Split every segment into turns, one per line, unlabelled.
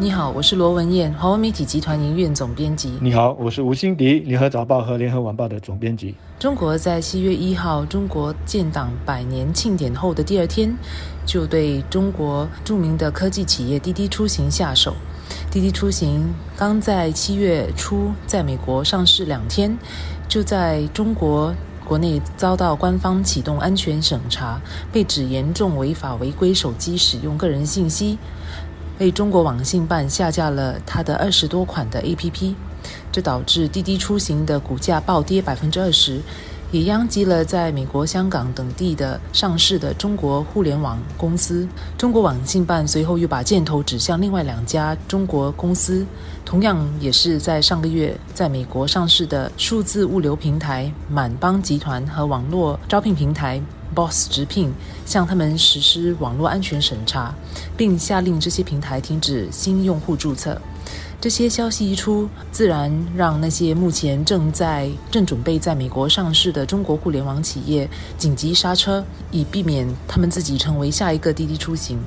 你好，我是罗文燕，华文媒体集团营运总编辑。
你好，我是吴欣迪，联合早报和联合晚报的总编辑。
中国在七月一号中国建党百年庆典后的第二天，就对中国著名的科技企业滴滴出行下手。滴滴出行刚在七月初在美国上市两天，就在中国国内遭到官方启动安全审查，被指严重违法违规手机使用个人信息。被中国网信办下架了它的二十多款的 APP，这导致滴滴出行的股价暴跌百分之二十，也殃及了在美国、香港等地的上市的中国互联网公司。中国网信办随后又把箭头指向另外两家中国公司，同样也是在上个月在美国上市的数字物流平台满帮集团和网络招聘平台。Boss 直聘向他们实施网络安全审查，并下令这些平台停止新用户注册。这些消息一出，自然让那些目前正在正准备在美国上市的中国互联网企业紧急刹车，以避免他们自己成为下一个滴滴出行。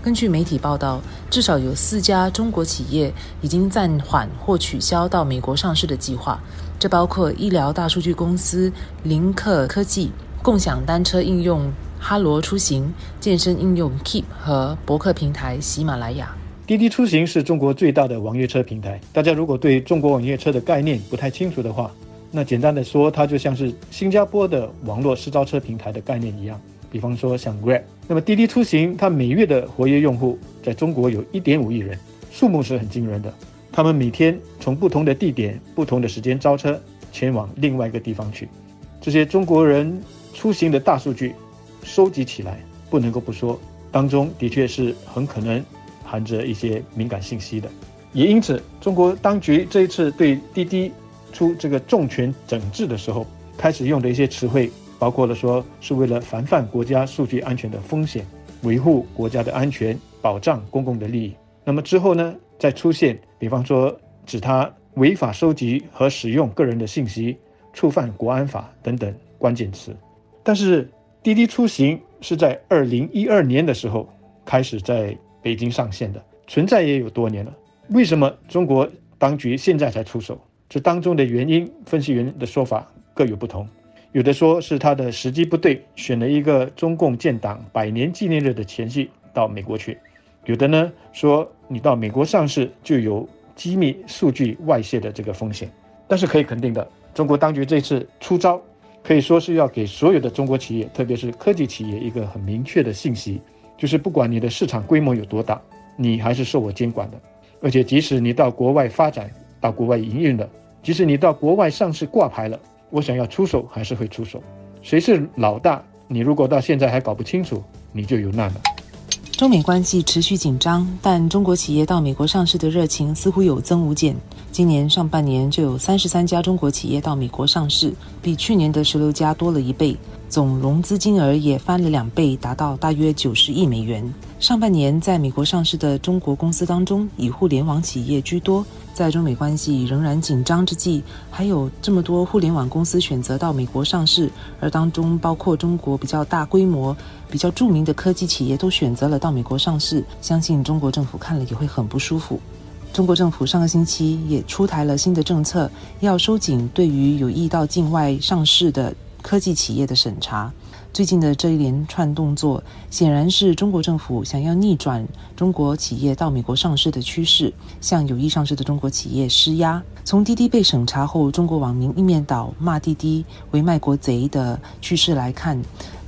根据媒体报道，至少有四家中国企业已经暂缓或取消到美国上市的计划，这包括医疗大数据公司林克科技。共享单车应用哈罗出行、健身应用 Keep 和博客平台喜马拉雅。
滴滴出行是中国最大的网约车平台。大家如果对中国网约车的概念不太清楚的话，那简单的说，它就像是新加坡的网络私招车平台的概念一样。比方说像 Grab，那么滴滴出行它每月的活跃用户在中国有一点五亿人，数目是很惊人的。他们每天从不同的地点、不同的时间招车前往另外一个地方去。这些中国人。出行的大数据收集起来，不能够不说，当中的确是很可能含着一些敏感信息的。也因此，中国当局这一次对滴滴出这个重拳整治的时候，开始用的一些词汇，包括了说是为了防范国家数据安全的风险，维护国家的安全，保障公共的利益。那么之后呢，再出现，比方说指他违法收集和使用个人的信息，触犯国安法等等关键词。但是滴滴出行是在二零一二年的时候开始在北京上线的，存在也有多年了。为什么中国当局现在才出手？这当中的原因，分析员的说法各有不同。有的说是他的时机不对，选了一个中共建党百年纪念日的前夕到美国去；有的呢说你到美国上市就有机密数据外泄的这个风险。但是可以肯定的，中国当局这次出招。可以说是要给所有的中国企业，特别是科技企业一个很明确的信息，就是不管你的市场规模有多大，你还是受我监管的。而且即使你到国外发展、到国外营运了，即使你到国外上市挂牌了，我想要出手还是会出手。谁是老大？你如果到现在还搞不清楚，你就有难了。
中美关系持续紧张，但中国企业到美国上市的热情似乎有增无减。今年上半年就有三十三家中国企业到美国上市，比去年的十六家多了一倍，总融资金额也翻了两倍，达到大约九十亿美元。上半年在美国上市的中国公司当中，以互联网企业居多。在中美关系仍然紧张之际，还有这么多互联网公司选择到美国上市，而当中包括中国比较大规模、比较著名的科技企业都选择了到美国上市，相信中国政府看了也会很不舒服。中国政府上个星期也出台了新的政策，要收紧对于有意到境外上市的科技企业的审查。最近的这一连串动作，显然是中国政府想要逆转中国企业到美国上市的趋势，向有意上市的中国企业施压。从滴滴被审查后，中国网民一面倒骂滴滴为卖国贼的趋势来看，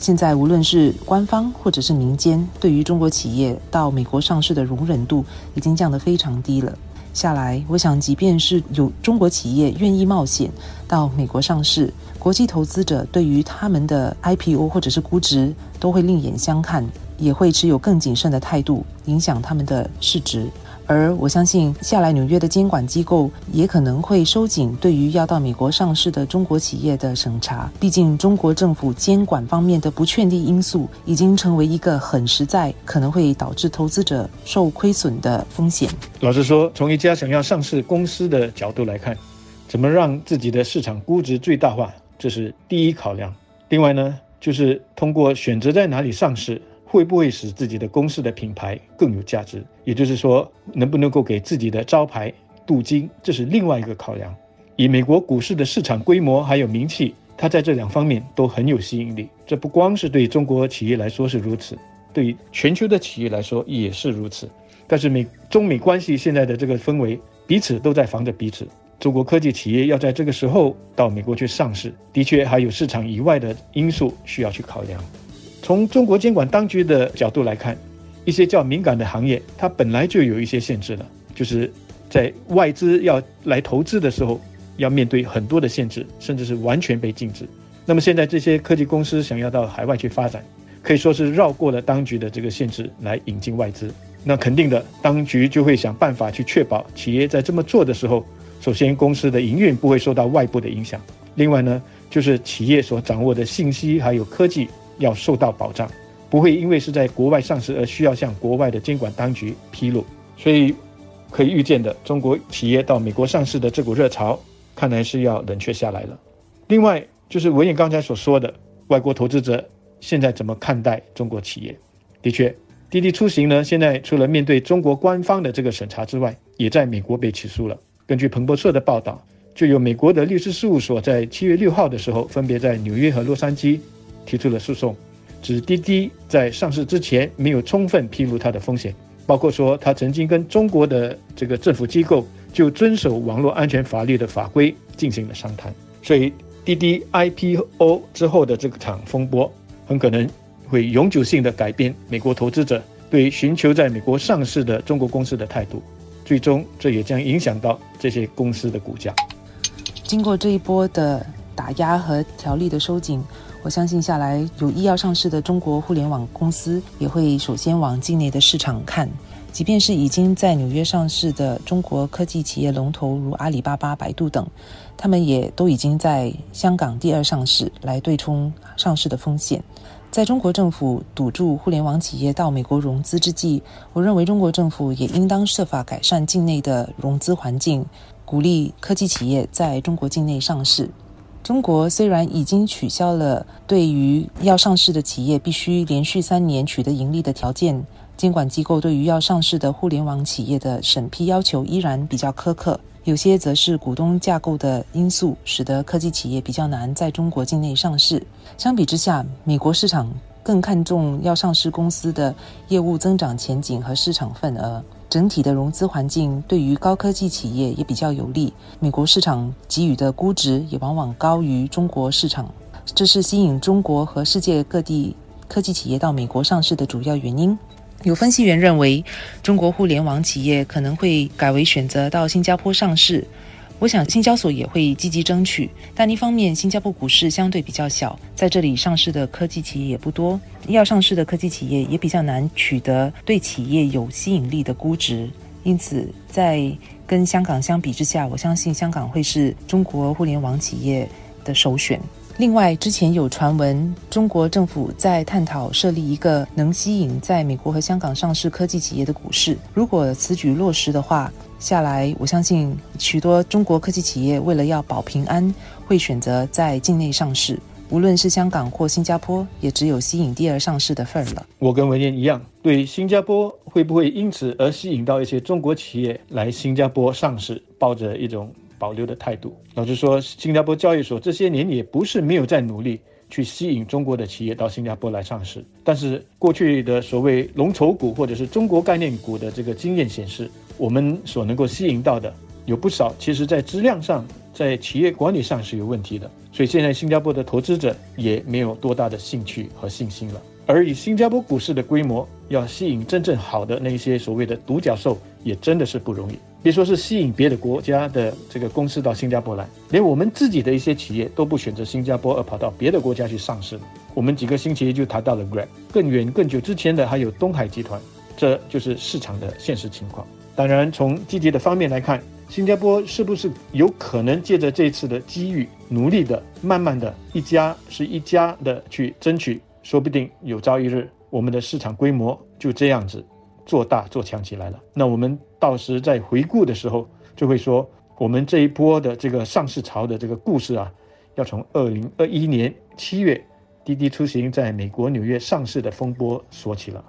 现在无论是官方或者是民间，对于中国企业到美国上市的容忍度已经降得非常低了。下来，我想，即便是有中国企业愿意冒险到美国上市，国际投资者对于他们的 IPO 或者是估值都会另眼相看，也会持有更谨慎的态度，影响他们的市值。而我相信，下来纽约的监管机构也可能会收紧对于要到美国上市的中国企业的审查。毕竟，中国政府监管方面的不确定因素已经成为一个很实在，可能会导致投资者受亏损的风险。
老实说，从一家想要上市公司的角度来看，怎么让自己的市场估值最大化，这是第一考量。另外呢，就是通过选择在哪里上市。会不会使自己的公司的品牌更有价值？也就是说，能不能够给自己的招牌镀金？这是另外一个考量。以美国股市的市场规模还有名气，它在这两方面都很有吸引力。这不光是对中国企业来说是如此，对全球的企业来说也是如此。但是美中美关系现在的这个氛围，彼此都在防着彼此。中国科技企业要在这个时候到美国去上市，的确还有市场以外的因素需要去考量。从中国监管当局的角度来看，一些较敏感的行业，它本来就有一些限制了，就是在外资要来投资的时候，要面对很多的限制，甚至是完全被禁止。那么现在这些科技公司想要到海外去发展，可以说是绕过了当局的这个限制来引进外资。那肯定的，当局就会想办法去确保企业在这么做的时候。首先，公司的营运不会受到外部的影响。另外呢，就是企业所掌握的信息还有科技要受到保障，不会因为是在国外上市而需要向国外的监管当局披露。所以，可以预见的，中国企业到美国上市的这股热潮，看来是要冷却下来了。另外，就是文彦刚才所说的，外国投资者现在怎么看待中国企业？的确，滴滴出行呢，现在除了面对中国官方的这个审查之外，也在美国被起诉了。根据彭博社的报道，就有美国的律师事务所在七月六号的时候，分别在纽约和洛杉矶提出了诉讼，指滴滴在上市之前没有充分披露它的风险，包括说它曾经跟中国的这个政府机构就遵守网络安全法律的法规进行了商谈。所以滴滴 IPO 之后的这场风波，很可能会永久性的改变美国投资者对寻求在美国上市的中国公司的态度。最终，这也将影响到这些公司的股价。
经过这一波的打压和条例的收紧，我相信下来有意要上市的中国互联网公司也会首先往境内的市场看。即便是已经在纽约上市的中国科技企业龙头如阿里巴巴、百度等，他们也都已经在香港第二上市，来对冲上市的风险。在中国政府堵住互联网企业到美国融资之际，我认为中国政府也应当设法改善境内的融资环境，鼓励科技企业在中国境内上市。中国虽然已经取消了对于要上市的企业必须连续三年取得盈利的条件，监管机构对于要上市的互联网企业的审批要求依然比较苛刻。有些则是股东架构的因素，使得科技企业比较难在中国境内上市。相比之下，美国市场更看重要上市公司的业务增长前景和市场份额。整体的融资环境对于高科技企业也比较有利。美国市场给予的估值也往往高于中国市场，这是吸引中国和世界各地科技企业到美国上市的主要原因。有分析员认为，中国互联网企业可能会改为选择到新加坡上市。我想，新交所也会积极争取。但一方面，新加坡股市相对比较小，在这里上市的科技企业也不多，要上市的科技企业也比较难取得对企业有吸引力的估值。因此，在跟香港相比之下，我相信香港会是中国互联网企业的首选。另外，之前有传闻，中国政府在探讨设立一个能吸引在美国和香港上市科技企业的股市。如果此举落实的话，下来我相信许多中国科技企业为了要保平安，会选择在境内上市。无论是香港或新加坡，也只有吸引第二上市的份儿了。
我跟文彦一样，对新加坡会不会因此而吸引到一些中国企业来新加坡上市，抱着一种。保留的态度。老实说，新加坡交易所这些年也不是没有在努力去吸引中国的企业到新加坡来上市。但是过去的所谓龙头股或者是中国概念股的这个经验显示，我们所能够吸引到的有不少，其实在质量上、在企业管理上是有问题的。所以现在新加坡的投资者也没有多大的兴趣和信心了。而以新加坡股市的规模，要吸引真正好的那些所谓的独角兽，也真的是不容易。别说是吸引别的国家的这个公司到新加坡来，连我们自己的一些企业都不选择新加坡，而跑到别的国家去上市。我们几个星期就谈到了 Grab，更远更久之前的还有东海集团，这就是市场的现实情况。当然，从积极的方面来看，新加坡是不是有可能借着这次的机遇，努力的、慢慢的一家是一家的去争取？说不定有朝一日，我们的市场规模就这样子做大做强起来了。那我们到时在回顾的时候，就会说，我们这一波的这个上市潮的这个故事啊，要从二零二一年七月滴滴出行在美国纽约上市的风波说起了。